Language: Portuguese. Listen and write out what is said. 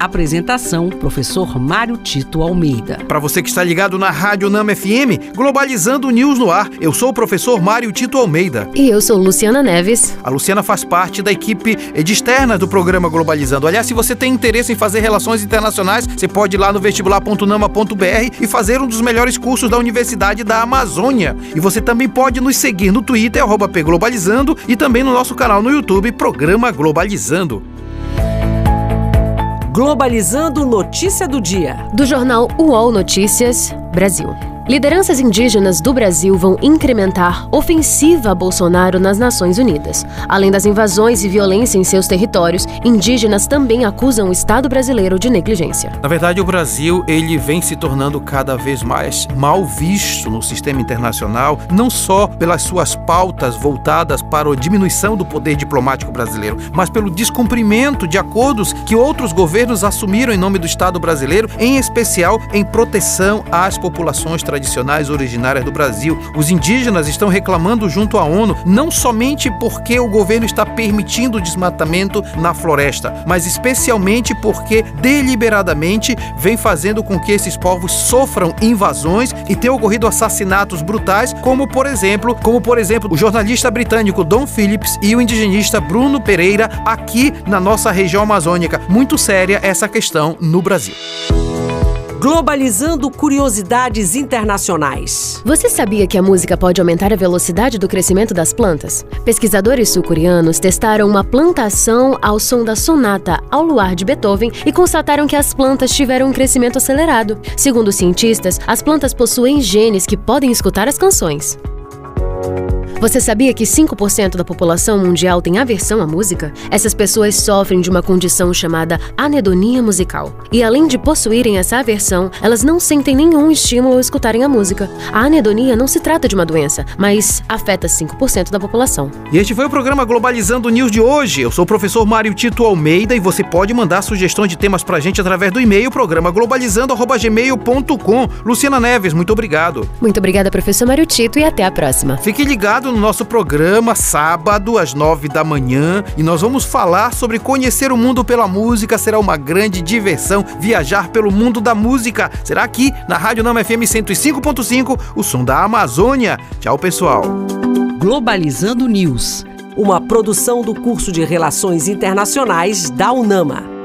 Apresentação: Professor Mário Tito Almeida. Para você que está ligado na Rádio Nama FM, Globalizando News no ar, eu sou o professor Mário Tito Almeida. E eu sou Luciana Neves. A Luciana faz parte da equipe de externa do programa Globalizando. Aliás, se você tem interesse em fazer relações internacionais, você pode ir lá no vestibular.nama.br e fazer um dos melhores cursos da Universidade da Amazônia. E você também pode nos seguir no Twitter, pglobalizando, e também no nosso canal no YouTube, Programa Globalizando. Globalizando Notícia do Dia. Do jornal UOL Notícias, Brasil. Lideranças indígenas do Brasil vão incrementar ofensiva a Bolsonaro nas Nações Unidas. Além das invasões e violência em seus territórios, indígenas também acusam o Estado brasileiro de negligência. Na verdade, o Brasil ele vem se tornando cada vez mais mal visto no sistema internacional, não só pelas suas pautas voltadas para a diminuição do poder diplomático brasileiro, mas pelo descumprimento de acordos que outros governos assumiram em nome do Estado brasileiro, em especial em proteção às populações tradicionais originárias do Brasil. Os indígenas estão reclamando junto à ONU não somente porque o governo está permitindo o desmatamento na floresta, mas especialmente porque deliberadamente vem fazendo com que esses povos sofram invasões e tenham ocorrido assassinatos brutais, como por exemplo, como por exemplo, o jornalista britânico Don Phillips e o indigenista Bruno Pereira aqui na nossa região amazônica. Muito séria essa questão no Brasil. Globalizando curiosidades internacionais. Você sabia que a música pode aumentar a velocidade do crescimento das plantas? Pesquisadores sul-coreanos testaram uma plantação ao som da sonata ao luar de Beethoven e constataram que as plantas tiveram um crescimento acelerado. Segundo os cientistas, as plantas possuem genes que podem escutar as canções. Você sabia que 5% da população mundial tem aversão à música? Essas pessoas sofrem de uma condição chamada anedonia musical. E além de possuírem essa aversão, elas não sentem nenhum estímulo ao escutarem a música. A anedonia não se trata de uma doença, mas afeta 5% da população. E este foi o programa Globalizando News de hoje. Eu sou o professor Mário Tito Almeida e você pode mandar sugestões de temas pra gente através do e-mail programa globalizando@gmail.com. Luciana Neves, muito obrigado. Muito obrigada, professor Mário Tito, e até a próxima. Fique ligado no nosso programa sábado às nove da manhã e nós vamos falar sobre conhecer o mundo pela música. Será uma grande diversão viajar pelo mundo da música. Será aqui na Rádio Nama FM 105.5, o som da Amazônia. Tchau, pessoal. Globalizando News, uma produção do curso de Relações Internacionais da UNAMA.